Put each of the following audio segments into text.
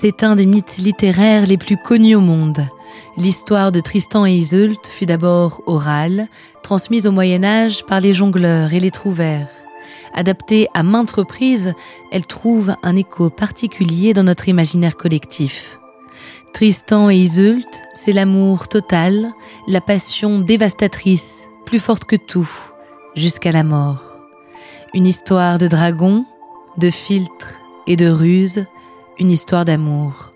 C'est un des mythes littéraires les plus connus au monde. L'histoire de Tristan et Iseult fut d'abord orale, transmise au Moyen Âge par les jongleurs et les trouvères. Adaptée à maintes reprises, elle trouve un écho particulier dans notre imaginaire collectif. Tristan et Iseult, c'est l'amour total, la passion dévastatrice, plus forte que tout, jusqu'à la mort. Une histoire de dragon, de filtres et de ruse, une histoire d'amour.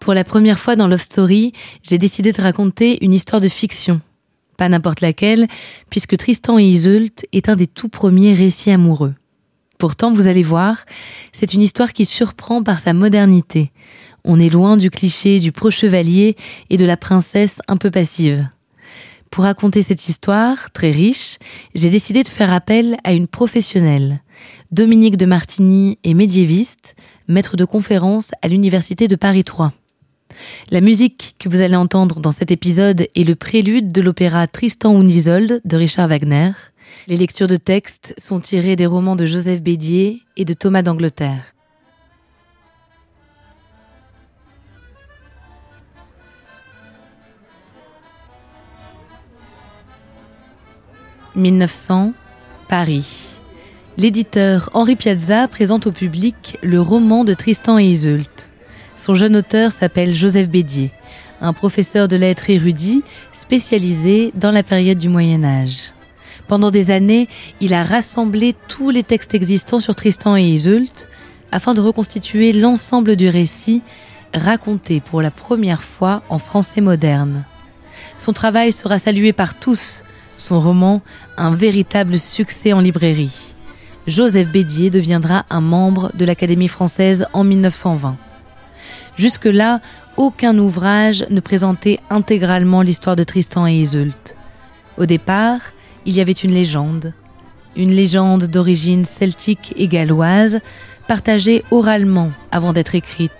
Pour la première fois dans Love Story, j'ai décidé de raconter une histoire de fiction. Pas n'importe laquelle, puisque Tristan et Iseult est un des tout premiers récits amoureux. Pourtant, vous allez voir, c'est une histoire qui surprend par sa modernité. On est loin du cliché du pro-chevalier et de la princesse un peu passive. Pour raconter cette histoire, très riche, j'ai décidé de faire appel à une professionnelle. Dominique de Martigny est médiéviste, maître de conférence à l'Université de Paris 3. La musique que vous allez entendre dans cet épisode est le prélude de l'opéra Tristan und Isolde de Richard Wagner. Les lectures de textes sont tirées des romans de Joseph Bédier et de Thomas d'Angleterre. « 1900, Paris. L'éditeur Henri Piazza présente au public le roman de Tristan et Iseult. Son jeune auteur s'appelle Joseph Bédier, un professeur de lettres érudit spécialisé dans la période du Moyen Âge. Pendant des années, il a rassemblé tous les textes existants sur Tristan et Iseult afin de reconstituer l'ensemble du récit raconté pour la première fois en français moderne. Son travail sera salué par tous, son roman un véritable succès en librairie. Joseph Bédier deviendra un membre de l'Académie française en 1920. Jusque-là, aucun ouvrage ne présentait intégralement l'histoire de Tristan et Iseult. Au départ, il y avait une légende, une légende d'origine celtique et galloise, partagée oralement avant d'être écrite.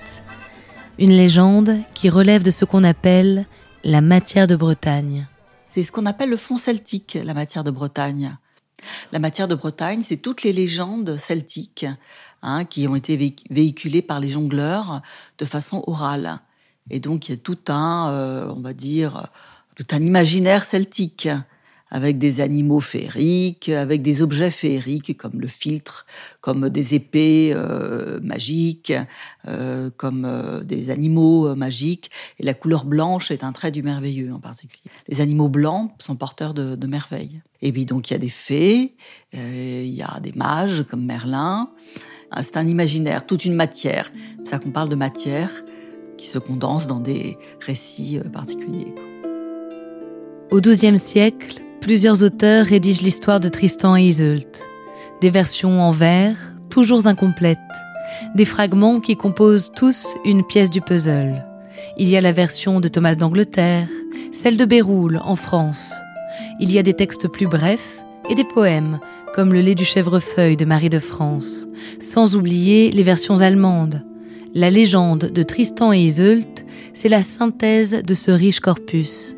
Une légende qui relève de ce qu'on appelle la matière de Bretagne. C'est ce qu'on appelle le fond celtique, la matière de Bretagne. La matière de Bretagne, c'est toutes les légendes celtiques Hein, qui ont été véhiculés par les jongleurs de façon orale. Et donc il y a tout un, euh, on va dire, tout un imaginaire celtique avec des animaux féeriques, avec des objets féeriques comme le filtre, comme des épées euh, magiques, euh, comme des animaux magiques. Et la couleur blanche est un trait du merveilleux en particulier. Les animaux blancs sont porteurs de, de merveilles. Et puis donc il y a des fées, il y a des mages comme Merlin. Ah, c'est un imaginaire, toute une matière. C'est ça qu'on parle de matière qui se condense dans des récits euh, particuliers. Au XIIe siècle, plusieurs auteurs rédigent l'histoire de Tristan et Iseult. Des versions en vers, toujours incomplètes. Des fragments qui composent tous une pièce du puzzle. Il y a la version de Thomas d'Angleterre, celle de Béroul en France. Il y a des textes plus brefs et des poèmes comme Le lait du chèvrefeuille de Marie de France, sans oublier les versions allemandes. La légende de Tristan et Iseult, c'est la synthèse de ce riche corpus.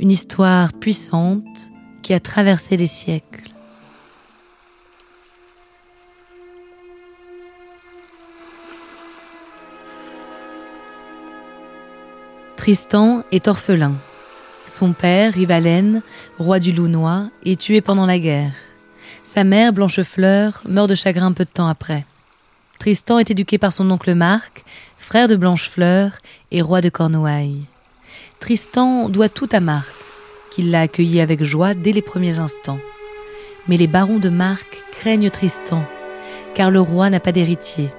Une histoire puissante qui a traversé les siècles. Tristan est orphelin. Son père, Rivalen, roi du Lounois, est tué pendant la guerre. Sa mère, Blanchefleur, meurt de chagrin peu de temps après. Tristan est éduqué par son oncle Marc, frère de Blanchefleur et roi de Cornouailles. Tristan doit tout à Marc, qui l'a accueilli avec joie dès les premiers instants. Mais les barons de Marc craignent Tristan, car le roi n'a pas d'héritier.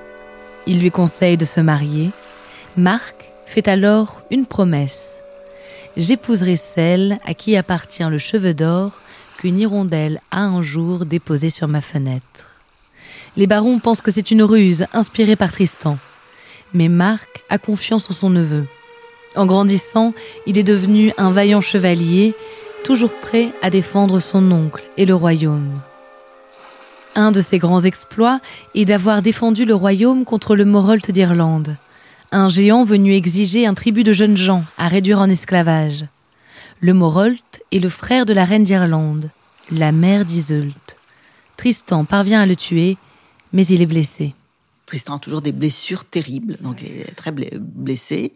Il lui conseille de se marier. Marc fait alors une promesse. J'épouserai celle à qui appartient le cheveu d'or qu'une hirondelle a un jour déposé sur ma fenêtre. Les barons pensent que c'est une ruse inspirée par Tristan. Mais Marc a confiance en son neveu. En grandissant, il est devenu un vaillant chevalier, toujours prêt à défendre son oncle et le royaume. Un de ses grands exploits est d'avoir défendu le royaume contre le Morolt d'Irlande, un géant venu exiger un tribut de jeunes gens à réduire en esclavage. Le Morolt est le frère de la reine d'Irlande, la mère d'Iseult. Tristan parvient à le tuer, mais il est blessé. Tristan a toujours des blessures terribles, donc il est très blessé.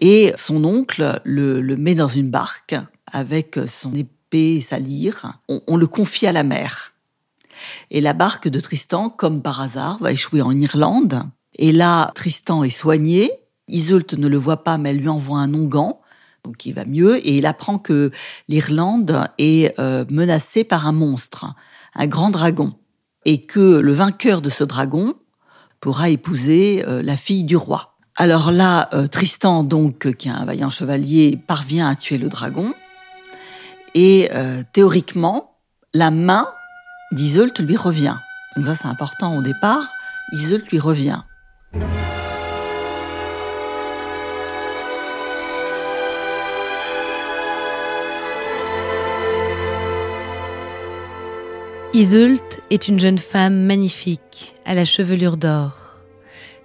Et son oncle le, met dans une barque avec son épée et sa lyre. On, le confie à la mer. Et la barque de Tristan, comme par hasard, va échouer en Irlande. Et là, Tristan est soigné. Iseult ne le voit pas, mais elle lui envoie un onguent, donc il va mieux. Et il apprend que l'Irlande est euh, menacée par un monstre, un grand dragon. Et que le vainqueur de ce dragon pourra épouser euh, la fille du roi. Alors là, euh, Tristan, donc, qui est un vaillant chevalier, parvient à tuer le dragon. Et euh, théoriquement, la main d'Iseult lui revient. Donc ça, c'est important au départ. Iseult lui revient. Iseult est une jeune femme magnifique, à la chevelure d'or.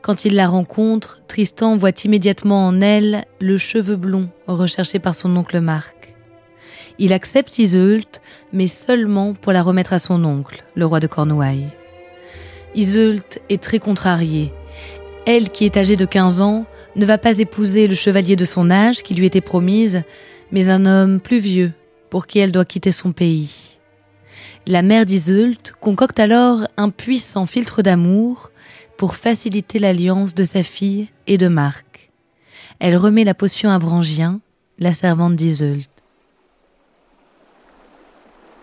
Quand il la rencontre, Tristan voit immédiatement en elle le cheveu blond recherché par son oncle Marc. Il accepte Iseult, mais seulement pour la remettre à son oncle, le roi de Cornouailles. Iseult est très contrariée. Elle, qui est âgée de 15 ans, ne va pas épouser le chevalier de son âge qui lui était promise, mais un homme plus vieux, pour qui elle doit quitter son pays. La mère d'Iseult concocte alors un puissant filtre d'amour pour faciliter l'alliance de sa fille et de Marc. Elle remet la potion à Brangien, la servante d'Iseult.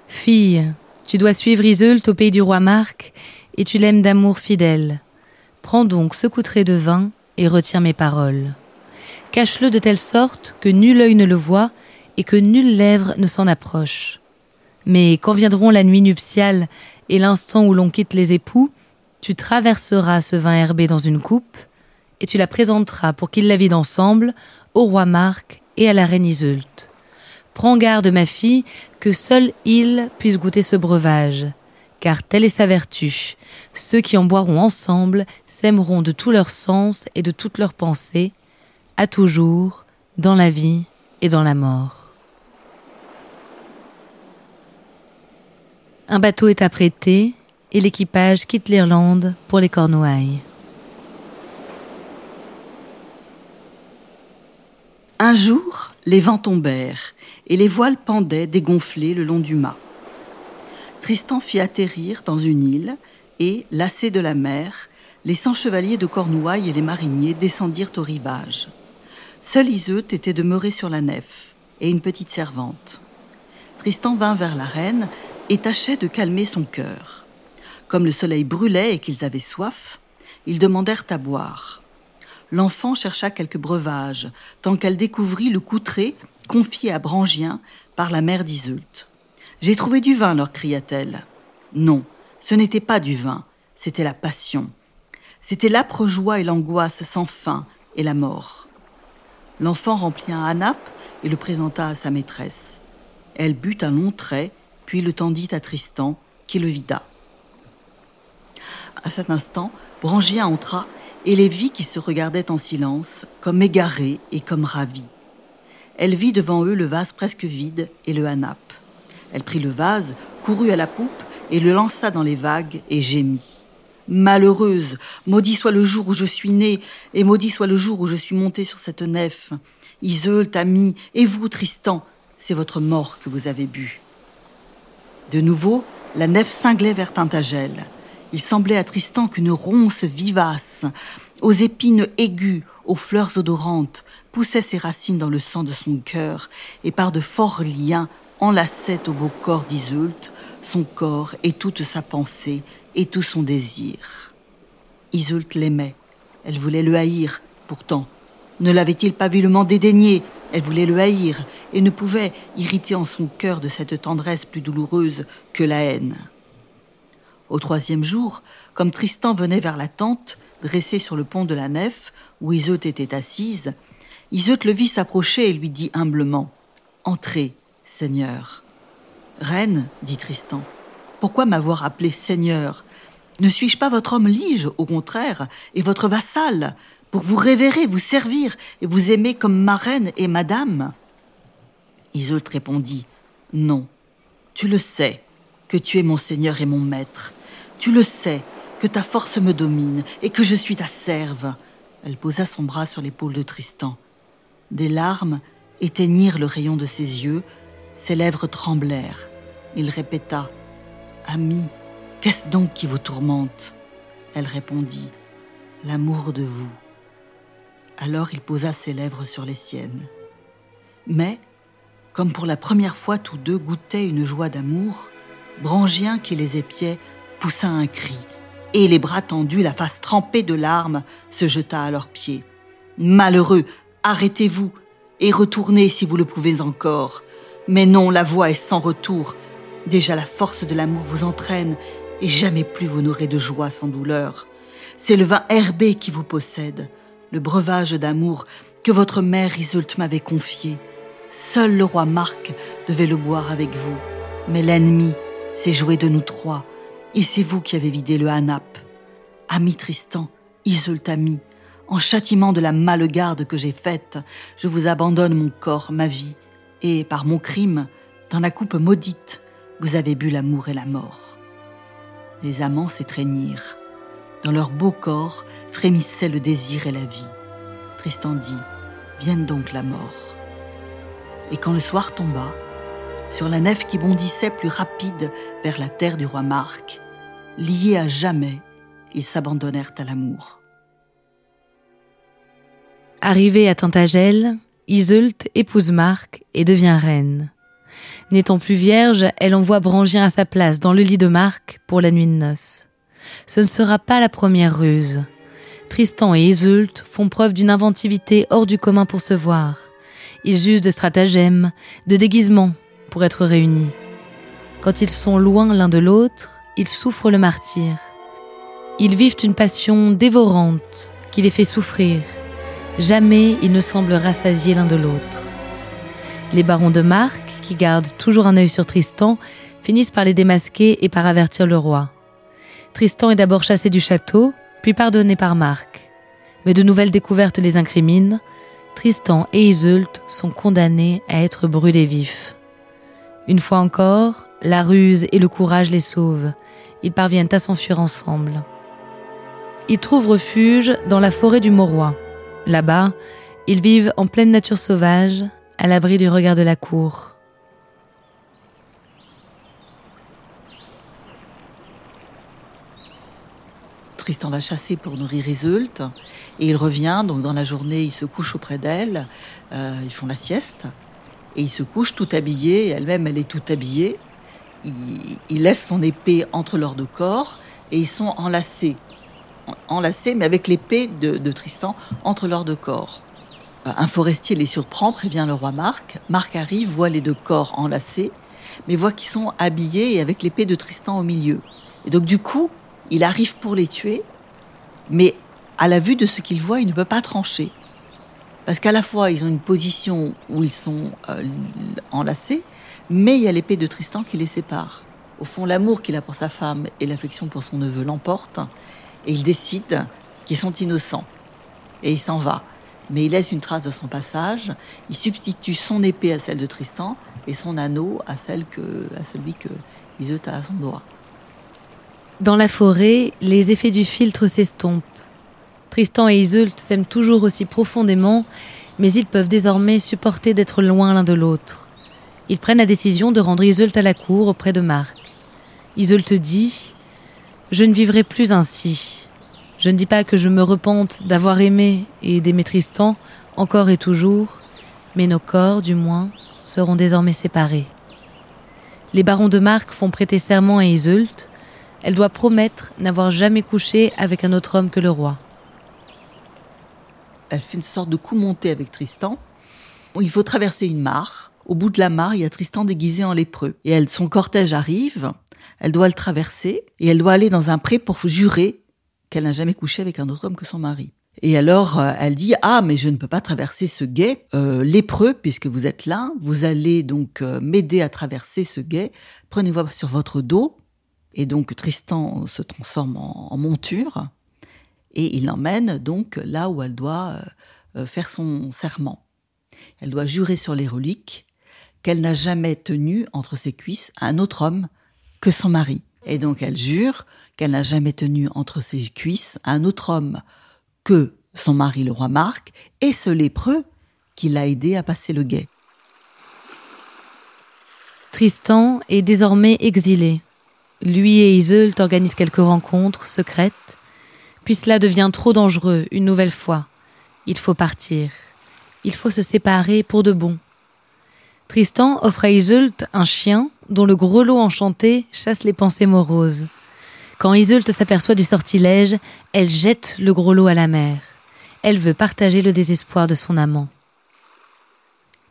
Fille, tu dois suivre Iseult au pays du roi Marc, et tu l'aimes d'amour fidèle. Prends donc ce coutret de vin et retiens mes paroles. Cache-le de telle sorte que nul œil ne le voit et que nulle lèvre ne s'en approche. Mais quand viendront la nuit nuptiale et l'instant où l'on quitte les époux, tu traverseras ce vin herbé dans une coupe, et tu la présenteras pour qu'ils la vident ensemble au roi Marc et à la reine Iseult. Prends garde, ma fille, que seul il puisse goûter ce breuvage, car telle est sa vertu. Ceux qui en boiront ensemble s'aimeront de tout leur sens et de toute leur pensée, à toujours, dans la vie et dans la mort. Un bateau est apprêté et l'équipage quitte l'Irlande pour les Cornouailles. Un jour, les vents tombèrent et les voiles pendaient dégonflées le long du mât. Tristan fit atterrir dans une île et, lassés de la mer, les cent chevaliers de Cornouailles et les mariniers descendirent au rivage. Seul Iseut était demeuré sur la nef et une petite servante. Tristan vint vers la reine et tâchait de calmer son cœur. Comme le soleil brûlait et qu'ils avaient soif, ils demandèrent à boire. L'enfant chercha quelques breuvages, tant qu'elle découvrit le coutret confié à Brangien par la mère d'Iseult. J'ai trouvé du vin, leur cria-t-elle. Non, ce n'était pas du vin, c'était la passion. C'était l'âpre joie et l'angoisse sans fin et la mort. L'enfant remplit un hanap et le présenta à sa maîtresse. Elle but un long trait le tendit à Tristan, qui le vida. À cet instant, Brangien entra et les vit qui se regardaient en silence, comme égarés et comme ravis. Elle vit devant eux le vase presque vide et le hanap. Elle prit le vase, courut à la poupe et le lança dans les vagues et gémit. Malheureuse, maudit soit le jour où je suis née, et maudit soit le jour où je suis montée sur cette nef. Iseult, ami, et vous, Tristan, c'est votre mort que vous avez bu. De nouveau, la nef cinglait vers Tintagel. Il semblait à Tristan qu'une ronce vivace, aux épines aiguës, aux fleurs odorantes, poussait ses racines dans le sang de son cœur, et par de forts liens enlaçait au beau corps d'Iseult son corps et toute sa pensée et tout son désir. Iseult l'aimait, elle voulait le haïr, pourtant. Ne l'avait-il pas vilement dédaigné? Elle voulait le haïr et ne pouvait irriter en son cœur de cette tendresse plus douloureuse que la haine. Au troisième jour, comme Tristan venait vers la tente, dressée sur le pont de la nef, où Iseut était assise, Iseut le vit s'approcher et lui dit humblement Entrez, Seigneur. Reine, dit Tristan, pourquoi m'avoir appelé Seigneur? Ne suis-je pas votre homme lige, au contraire, et votre vassal, pour vous révérer, vous servir et vous aimer comme ma reine et madame Iseult répondit Non, tu le sais, que tu es mon Seigneur et mon maître. Tu le sais, que ta force me domine et que je suis ta serve. Elle posa son bras sur l'épaule de Tristan. Des larmes éteignirent le rayon de ses yeux, ses lèvres tremblèrent. Il répéta Ami, qu'est-ce donc qui vous tourmente? Elle répondit L'amour de vous. Alors il posa ses lèvres sur les siennes. Mais, comme pour la première fois tous deux goûtaient une joie d'amour, Brangien qui les épiait poussa un cri et les bras tendus, la face trempée de larmes, se jeta à leurs pieds. Malheureux, arrêtez-vous et retournez si vous le pouvez encore. Mais non, la voix est sans retour. Déjà la force de l'amour vous entraîne et jamais plus vous n'aurez de joie sans douleur. C'est le vin herbé qui vous possède, le breuvage d'amour que votre mère Iseult m'avait confié. Seul le roi Marc devait le boire avec vous, mais l'ennemi s'est joué de nous trois et c'est vous qui avez vidé le Hanap. Ami Tristan, Iseult ami, en châtiment de la malegarde que j'ai faite, je vous abandonne mon corps, ma vie, et par mon crime, dans la coupe maudite, vous avez bu l'amour et la mort. Les amants s'étreignirent. Dans leur beau corps frémissaient le désir et la vie. Tristan dit Vienne donc la mort. Et quand le soir tomba, sur la nef qui bondissait plus rapide vers la terre du roi Marc. Liés à jamais, ils s'abandonnèrent à l'amour. Arrivée à Tintagel, Iseult épouse Marc et devient reine. N'étant plus vierge, elle envoie Brangien à sa place dans le lit de Marc pour la nuit de noces. Ce ne sera pas la première ruse. Tristan et Iseult font preuve d'une inventivité hors du commun pour se voir. Ils usent de stratagèmes, de déguisements, pour être réunis. Quand ils sont loin l'un de l'autre, ils souffrent le martyr. Ils vivent une passion dévorante qui les fait souffrir. Jamais ils ne semblent rassasiés l'un de l'autre. Les barons de Marc, qui gardent toujours un œil sur Tristan, finissent par les démasquer et par avertir le roi. Tristan est d'abord chassé du château, puis pardonné par Marc. Mais de nouvelles découvertes les incriminent. Tristan et Iseult sont condamnés à être brûlés vifs. Une fois encore, la ruse et le courage les sauvent. Ils parviennent à s'enfuir ensemble. Ils trouvent refuge dans la forêt du Mauroy. Là-bas, ils vivent en pleine nature sauvage, à l'abri du regard de la cour. Tristan va chasser pour nourrir Iseult et il revient. Donc dans la journée, il se couche auprès d'elle. Euh, ils font la sieste. Et il se couche tout habillé, elle-même elle est tout habillée. Il, laisse son épée entre leurs deux corps et ils sont enlacés. Enlacés, mais avec l'épée de, Tristan entre leurs deux corps. Un forestier les surprend, prévient le roi Marc. Marc arrive, voit les deux corps enlacés, mais voit qu'ils sont habillés et avec l'épée de Tristan au milieu. Et donc du coup, il arrive pour les tuer, mais à la vue de ce qu'il voit, il ne peut pas trancher. Parce qu'à la fois, ils ont une position où ils sont euh, enlacés, mais il y a l'épée de Tristan qui les sépare. Au fond, l'amour qu'il a pour sa femme et l'affection pour son neveu l'emportent, et il décide qu'ils sont innocents. Et il s'en va. Mais il laisse une trace de son passage, il substitue son épée à celle de Tristan, et son anneau à, celui que Iseut a à son doigt. Dans la forêt, les effets du filtre s'estompent. Tristan et Iseult s'aiment toujours aussi profondément, mais ils peuvent désormais supporter d'être loin l'un de l'autre. Ils prennent la décision de rendre Iseult à la cour auprès de Marc. Iseult dit Je ne vivrai plus ainsi. Je ne dis pas que je me repente d'avoir aimé et d'aimer Tristan encore et toujours, mais nos corps, du moins, seront désormais séparés. Les barons de Marc font prêter serment à Iseult. Elle doit promettre n'avoir jamais couché avec un autre homme que le roi. Elle fait une sorte de coup monté avec Tristan. Il faut traverser une mare. Au bout de la mare, il y a Tristan déguisé en lépreux. Et elle, son cortège arrive. Elle doit le traverser et elle doit aller dans un pré pour jurer qu'elle n'a jamais couché avec un autre homme que son mari. Et alors, euh, elle dit ah mais je ne peux pas traverser ce guet euh, lépreux puisque vous êtes là. Vous allez donc euh, m'aider à traverser ce guet. Prenez-moi sur votre dos. Et donc Tristan se transforme en, monture et il l'emmène donc là où elle doit faire son serment. Elle doit jurer sur les reliques qu'elle n'a jamais tenu entre ses cuisses un autre homme que son mari. Et donc elle jure qu'elle n'a jamais tenu entre ses cuisses un autre homme que son mari le roi Marc et ce lépreux qui l'a aidé à passer le guet. Tristan est désormais exilé. Lui et Iseult organisent quelques rencontres secrètes, puis cela devient trop dangereux une nouvelle fois. Il faut partir. Il faut se séparer pour de bon. Tristan offre à Iseult un chien dont le grelot enchanté chasse les pensées moroses. Quand Iseult s'aperçoit du sortilège, elle jette le grelot à la mer. Elle veut partager le désespoir de son amant.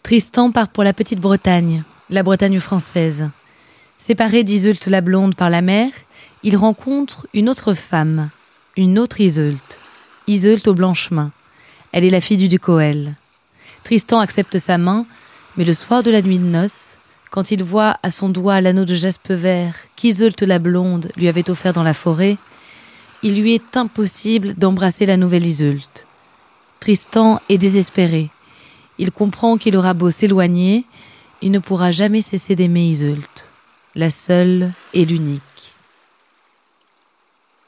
Tristan part pour la petite Bretagne, la Bretagne française. Séparé d'Iseult la blonde par la mer, il rencontre une autre femme, une autre Iseult, Iseult aux blanches mains. Elle est la fille du duc Oel. Tristan accepte sa main, mais le soir de la nuit de noces, quand il voit à son doigt l'anneau de jaspe vert qu'Iseult la blonde lui avait offert dans la forêt, il lui est impossible d'embrasser la nouvelle Iseult. Tristan est désespéré. Il comprend qu'il aura beau s'éloigner, il ne pourra jamais cesser d'aimer Iseult, la seule et l'unique.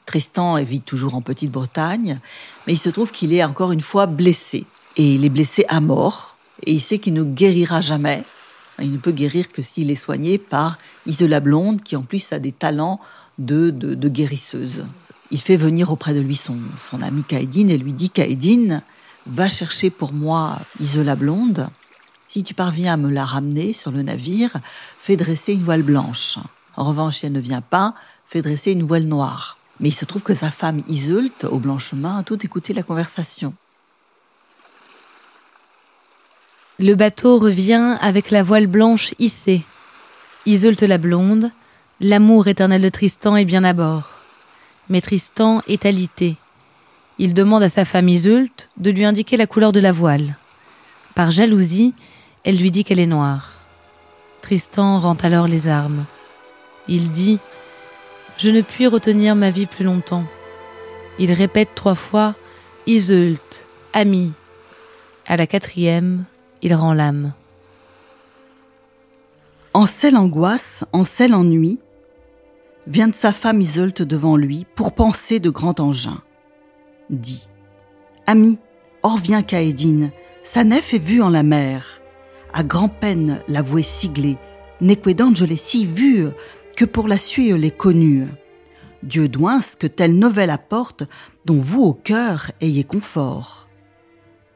Tristan vit toujours en Petite-Bretagne, mais il se trouve qu'il est encore une fois blessé. Et il est blessé à mort, et il sait qu'il ne guérira jamais. Il ne peut guérir que s'il est soigné par Isola Blonde, qui en plus a des talents de, guérisseuse. Il fait venir auprès de lui son, son ami Kaedine et lui dit Kaedine, va chercher pour moi Isola blonde. Si tu parviens à me la ramener sur le navire, fais dresser une voile blanche. En revanche, si elle ne vient pas, fais dresser une voile noire. Mais il se trouve que sa femme Iseult, au blanchement, a tout écouté la conversation. Le bateau revient avec la voile blanche hissée. Iseult la blonde, l'amour éternel de Tristan est bien à bord. Mais Tristan est alité. Il demande à sa femme Iseult de lui indiquer la couleur de la voile. Par jalousie, elle lui dit qu'elle est noire. Tristan rend alors les armes. Il dit Je ne puis retenir ma vie plus longtemps. Il répète trois fois Iseult, ami. À la quatrième, il rend l'âme. En celle angoisse, en celle ennui, vient sa femme Iseult devant lui pour penser de grand engin dit Ami, or vient Caédine, sa nef est vue en la mer. À grand-peine l'avouer siglée, je l'ai si vue que pour la suivre l'ai connue. Dieu douince que telle nouvelle apporte, dont vous au cœur ayez confort.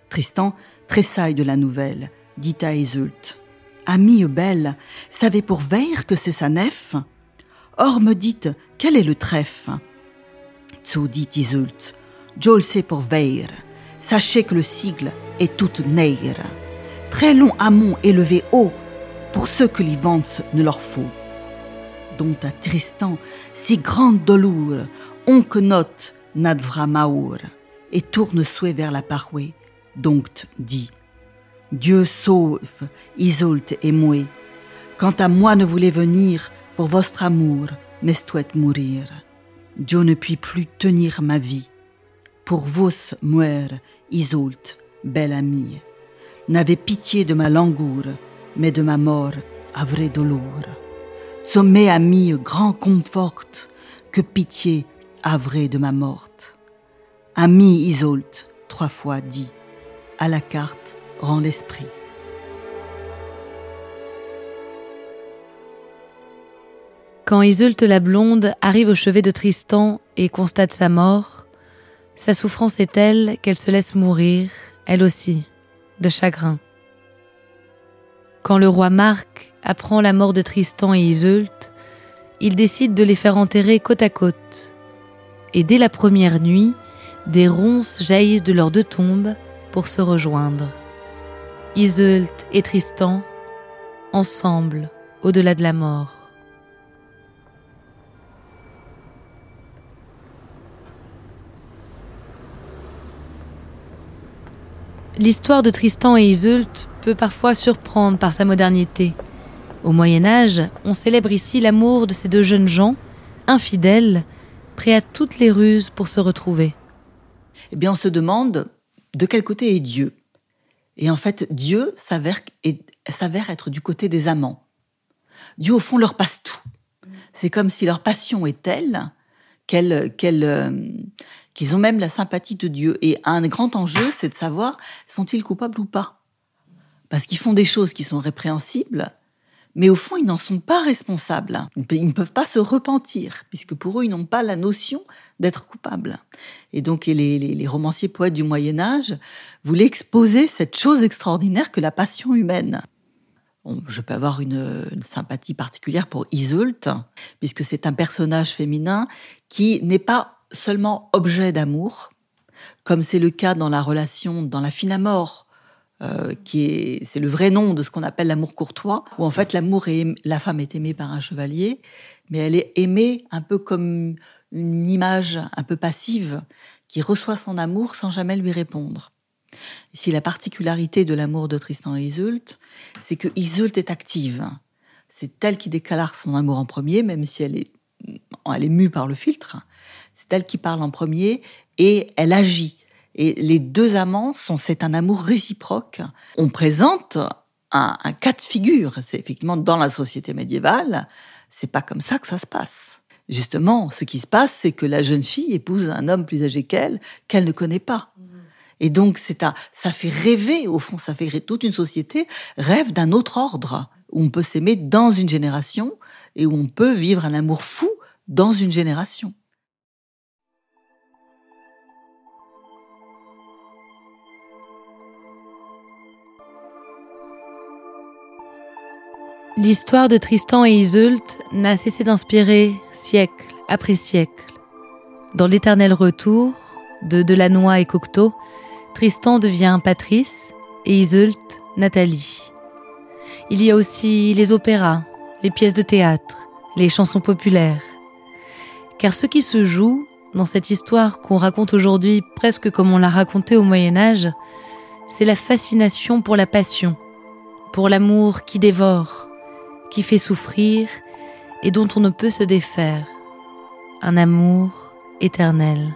Tristan tressaille de la nouvelle, dit à Iseult. Ami belle, savez pour veille que c'est sa nef? Or me dites, quel est le trèfle Tso dit Iseult, sait pour veir. Sachez que le sigle est toute neire. Très long amont élevé haut, pour ceux que l'ivance ne leur faut. Dont à Tristan, si grande dolour, on que note n'advra maour, et tourne souhait vers la parouée, donc dit Dieu sauve, Isolte et moué. Quant à moi ne voulais venir pour votre amour, mais souhaite mourir. Dieu ne puis plus tenir ma vie pour vos muer, Isoult, belle amie. N'avez pitié de ma langour, mais de ma mort, à vrai dolor. Sommet ami grand confort, que pitié, à de ma morte. Ami Isoult, trois fois dit, à la carte rend l'esprit. Quand Isoult la blonde arrive au chevet de Tristan et constate sa mort, Sa souffrance est telle qu'elle se laisse mourir, elle aussi, de chagrin. Quand le roi Marc apprend la mort de Tristan et Iseult, il décide de les faire enterrer côte à côte. Et dès la première nuit, des ronces jaillissent de leurs deux tombes pour se rejoindre. Iseult et Tristan, ensemble, au-delà de la mort. L'histoire de Tristan et Iseult peut parfois surprendre par sa modernité. Au Moyen Âge, on célèbre ici l'amour de ces deux jeunes gens, infidèles, prêts à toutes les ruses pour se retrouver. Eh bien, on se demande de quel côté est Dieu. Et en fait, Dieu s'avère, être du côté des amants. Dieu, au fond, leur passe tout. C'est comme si leur passion est telle qu'elle, euh, qu'ils ont même la sympathie de Dieu. Et un grand enjeu, c'est de savoir sont-ils coupables ou pas? Parce qu'ils font des choses qui sont répréhensibles, mais au fond, ils n'en sont pas responsables. Ils ne peuvent pas se repentir, puisque pour eux, ils n'ont pas la notion d'être coupables. Et donc, les, romanciers poètes du Moyen Âge voulaient exposer cette chose extraordinaire que la passion humaine. je peux avoir une, sympathie particulière pour Iseult, puisque c'est un personnage féminin qui n'est pas seulement objet d'amour, comme c'est le cas dans la relation, dans la fine mort, euh, qui est, c'est le vrai nom de ce qu'on appelle l'amour courtois, où en fait l'amour est, la femme est aimée par un chevalier, mais elle est aimée un peu comme une image un peu passive qui reçoit son amour sans jamais lui répondre. Ici, la particularité de l'amour de Tristan et Iseult, c'est que Iseult est active. C'est elle qui déclare son amour en premier, même si elle est, elle est mue par le filtre c'est elle qui parle en premier et elle agit. Et les deux amants sont, c'est un amour réciproque. On présente un, cas de figure. C'est effectivement dans la société médiévale, c'est pas comme ça que ça se passe. Justement, ce qui se passe, c'est que la jeune fille épouse un homme plus âgé qu'elle, qu'elle ne connaît pas. Et donc, c'est un, ça fait rêver, au fond, ça fait toute une société rêve d'un autre ordre, où on peut s'aimer dans une génération et où on peut vivre un amour fou dans une génération. L'histoire de Tristan et Iseult n'a cessé d'inspirer siècle après siècle. Dans l'éternel retour de Delannoy et Cocteau, Tristan devient Patrice et Iseult Nathalie. Il y a aussi les opéras, les pièces de théâtre, les chansons populaires. Car ce qui se joue dans cette histoire qu'on raconte aujourd'hui presque comme on l'a raconté au Moyen Âge, c'est la fascination pour la passion, pour l'amour qui dévore, qui fait souffrir et dont on ne peut se défaire. Un amour éternel.